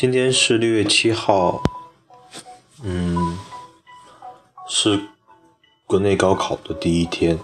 今天是六月七号，嗯，是国内高考的第一天。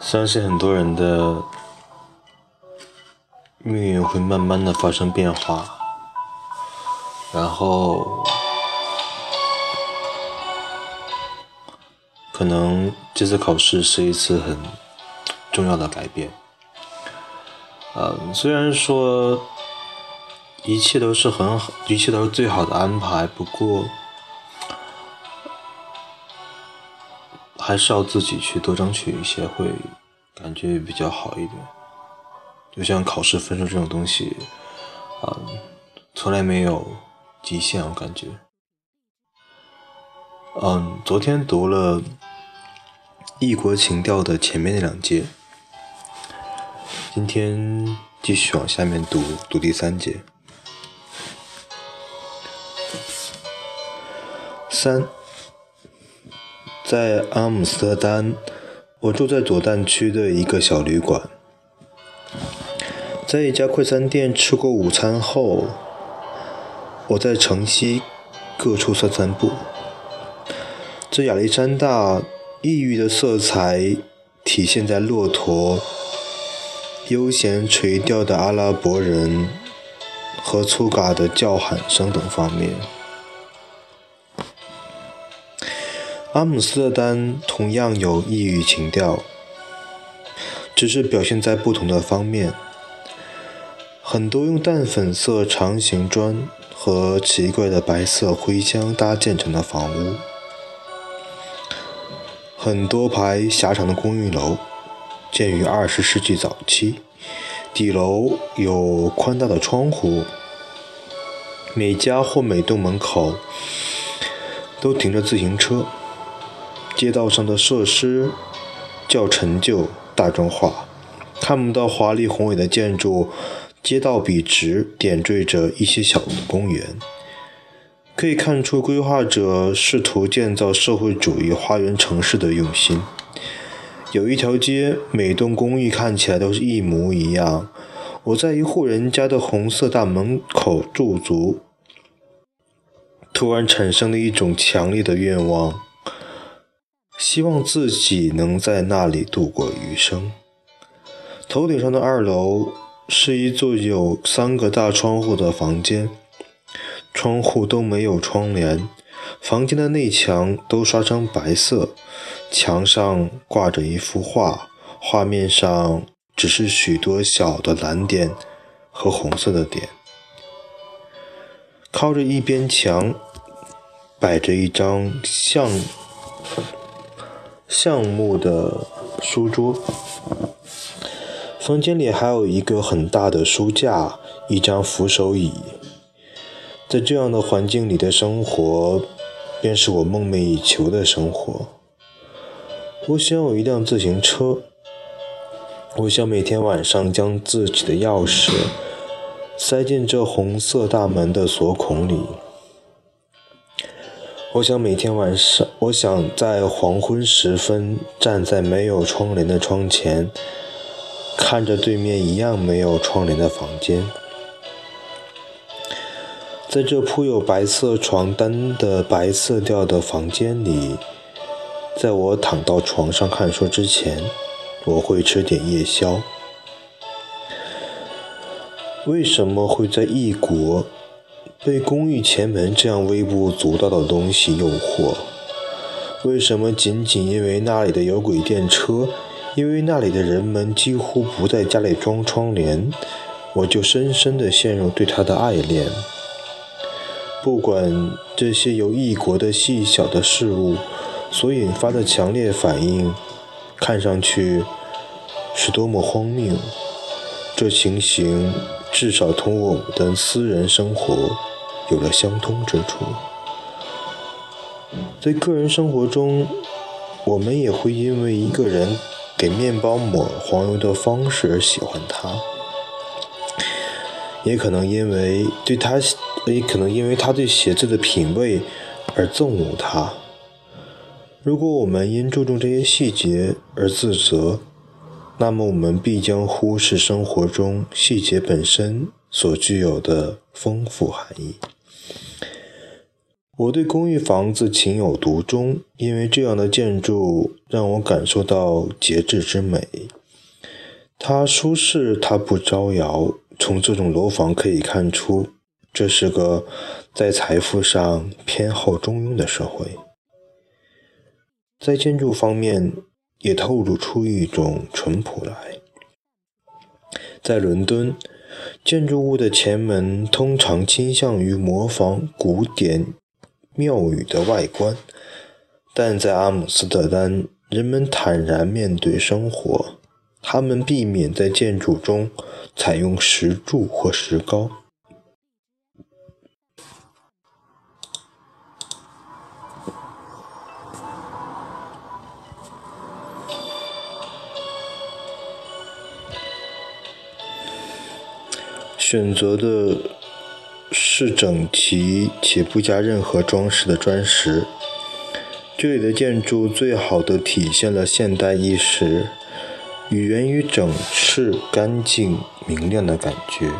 相信很多人的命运会慢慢的发生变化，然后可能这次考试是一次很重要的改变。嗯，虽然说一切都是很好，一切都是最好的安排，不过还是要自己去多争取一些会。感觉比较好一点，就像考试分数这种东西，啊，从来没有极限，我感觉。嗯，昨天读了《异国情调》的前面那两节，今天继续往下面读，读第三节。三，在阿姆斯特丹。我住在左旦区的一个小旅馆，在一家快餐店吃过午餐后，我在城西各处散散步。这亚历山大异域的色彩体现在骆驼、悠闲垂钓的阿拉伯人和粗嘎的叫喊声等方面。阿姆斯特丹同样有异域情调，只是表现在不同的方面。很多用淡粉色长形砖和奇怪的白色灰浆搭建成的房屋，很多排狭长的公寓楼，建于二十世纪早期，底楼有宽大的窗户，每家或每栋门口都停着自行车。街道上的设施较陈旧、大众化，看不到华丽宏伟的建筑。街道笔直，点缀着一些小公园，可以看出规划者试图建造社会主义花园城市的用心。有一条街，每栋公寓看起来都是一模一样。我在一户人家的红色大门口驻足，突然产生了一种强烈的愿望。希望自己能在那里度过余生。头顶上的二楼是一座有三个大窗户的房间，窗户都没有窗帘，房间的内墙都刷成白色，墙上挂着一幅画，画面上只是许多小的蓝点和红色的点。靠着一边墙摆着一张橡。橡木的书桌，房间里还有一个很大的书架，一张扶手椅。在这样的环境里的生活，便是我梦寐以求的生活。我想有一辆自行车，我想每天晚上将自己的钥匙塞进这红色大门的锁孔里。我想每天晚上，我想在黄昏时分站在没有窗帘的窗前，看着对面一样没有窗帘的房间，在这铺有白色床单的白色调的房间里，在我躺到床上看书之前，我会吃点夜宵。为什么会在异国？被公寓前门这样微不足道的东西诱惑，为什么仅仅因为那里的有轨电车，因为那里的人们几乎不在家里装窗帘，我就深深地陷入对他的爱恋？不管这些由异国的细小的事物所引发的强烈反应看上去是多么荒谬，这情形至少同我们的私人生活。有了相通之处，在个人生活中，我们也会因为一个人给面包抹黄油的方式而喜欢他，也可能因为对他，也可能因为他对写字的品味而憎恶他。如果我们因注重这些细节而自责，那么我们必将忽视生活中细节本身所具有的丰富含义。我对公寓房子情有独钟，因为这样的建筑让我感受到节制之美。它舒适，它不招摇。从这种楼房可以看出，这是个在财富上偏好中庸的社会。在建筑方面，也透露出一种淳朴来。在伦敦，建筑物的前门通常倾向于模仿古典。庙宇的外观，但在阿姆斯特丹，人们坦然面对生活，他们避免在建筑中采用石柱或石膏。选择的。是整齐且不加任何装饰的砖石。这里的建筑最好的体现了现代意识与源于整饬、干净、明亮的感觉。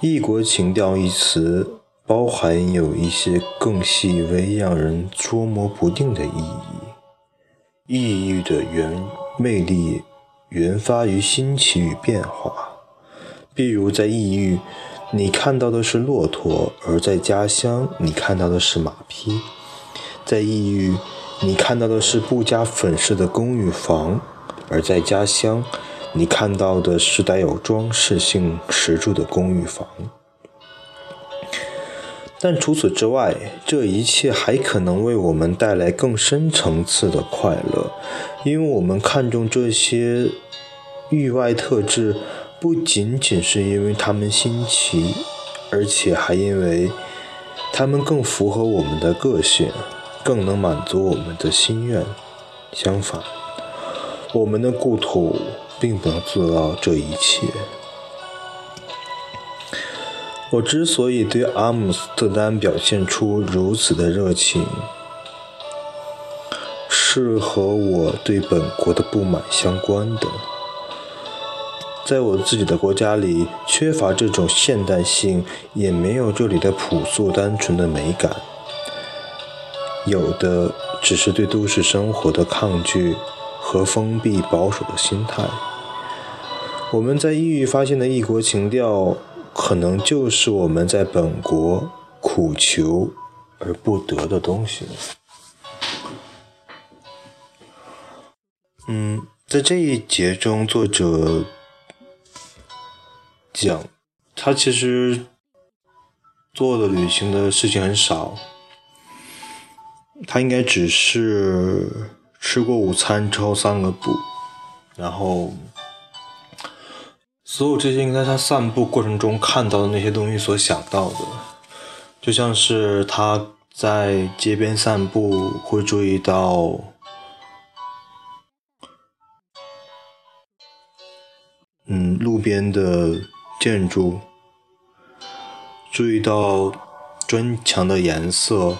异国情调一词包含有一些更细微、让人捉摸不定的意义。异域的原魅力源发于新奇与变化。譬如在异域，你看到的是骆驼；而在家乡，你看到的是马匹。在异域，你看到的是不加粉饰的公寓房；而在家乡，你看到的是带有装饰性石柱的公寓房。但除此之外，这一切还可能为我们带来更深层次的快乐，因为我们看重这些域外特质。不仅仅是因为它们新奇，而且还因为它们更符合我们的个性，更能满足我们的心愿。相反，我们的故土并不能做到这一切。我之所以对阿姆斯特丹表现出如此的热情，是和我对本国的不满相关的。在我自己的国家里，缺乏这种现代性，也没有这里的朴素单纯的美感，有的只是对都市生活的抗拒和封闭保守的心态。我们在异域发现的异国情调，可能就是我们在本国苦求而不得的东西。嗯，在这一节中，作者。讲，他其实做的旅行的事情很少，他应该只是吃过午餐之后散个步，然后所有这些应该他散步过程中看到的那些东西所想到的，就像是他在街边散步会注意到，嗯，路边的。建筑，注意到砖墙的颜色，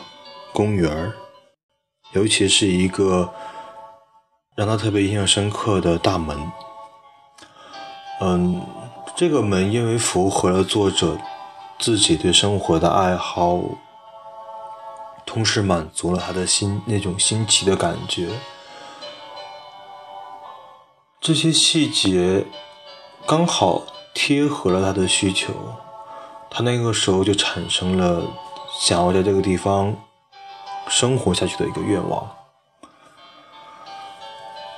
公园儿，尤其是一个让他特别印象深刻的大门。嗯，这个门因为符合了作者自己对生活的爱好，同时满足了他的心那种新奇的感觉。这些细节刚好。贴合了他的需求，他那个时候就产生了想要在这个地方生活下去的一个愿望。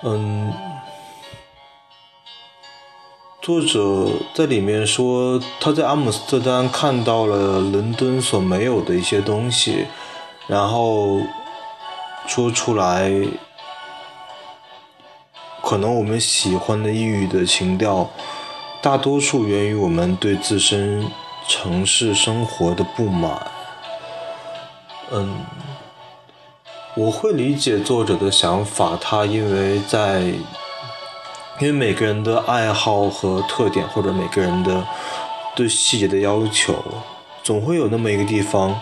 嗯，作者在里面说他在阿姆斯特丹看到了伦敦所没有的一些东西，然后说出来，可能我们喜欢的异域的情调。大多数源于我们对自身城市生活的不满。嗯，我会理解作者的想法，他因为在，因为每个人的爱好和特点，或者每个人的对细节的要求，总会有那么一个地方，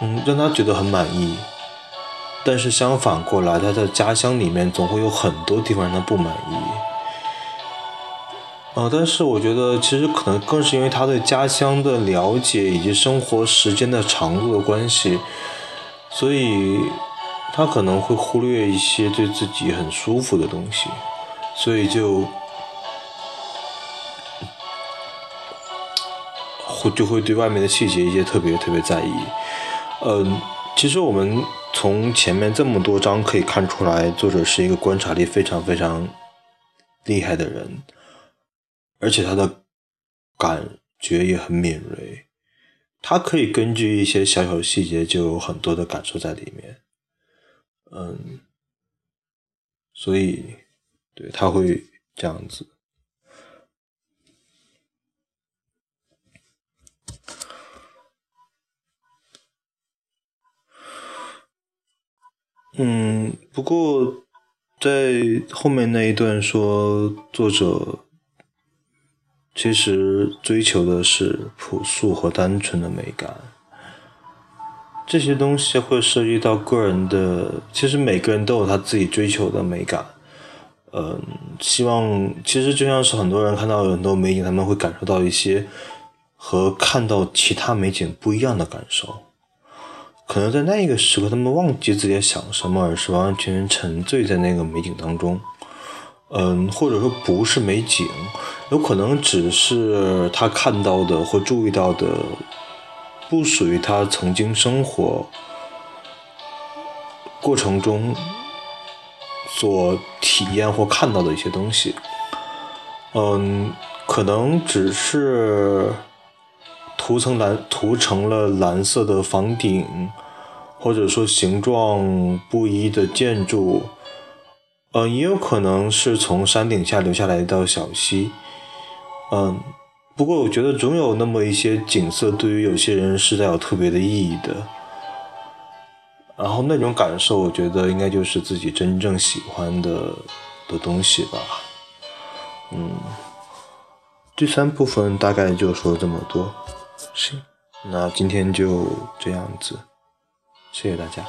嗯，让他觉得很满意。但是相反过来，他的家乡里面总会有很多地方让他不满意。呃，但是我觉得其实可能更是因为他对家乡的了解以及生活时间的长度的关系，所以他可能会忽略一些对自己很舒服的东西，所以就会就会对外面的细节一些特别特别在意。嗯，其实我们从前面这么多章可以看出来，作者是一个观察力非常非常厉害的人，而且他的感觉也很敏锐，他可以根据一些小小细节就有很多的感受在里面。嗯，所以对他会这样子。嗯，不过在后面那一段说，作者其实追求的是朴素和单纯的美感。这些东西会涉及到个人的，其实每个人都有他自己追求的美感。嗯，希望其实就像是很多人看到很多美景，他们会感受到一些和看到其他美景不一样的感受。可能在那一个时刻，他们忘记自己在想什么，而是完完全全沉醉在那个美景当中。嗯，或者说不是美景，有可能只是他看到的或注意到的，不属于他曾经生活过程中所体验或看到的一些东西。嗯，可能只是。涂成蓝，涂成了蓝色的房顶，或者说形状不一的建筑，嗯，也有可能是从山顶下流下来一道小溪，嗯，不过我觉得总有那么一些景色，对于有些人是带有特别的意义的，然后那种感受，我觉得应该就是自己真正喜欢的的东西吧，嗯，第三部分大概就说这么多。行，那今天就这样子，谢谢大家。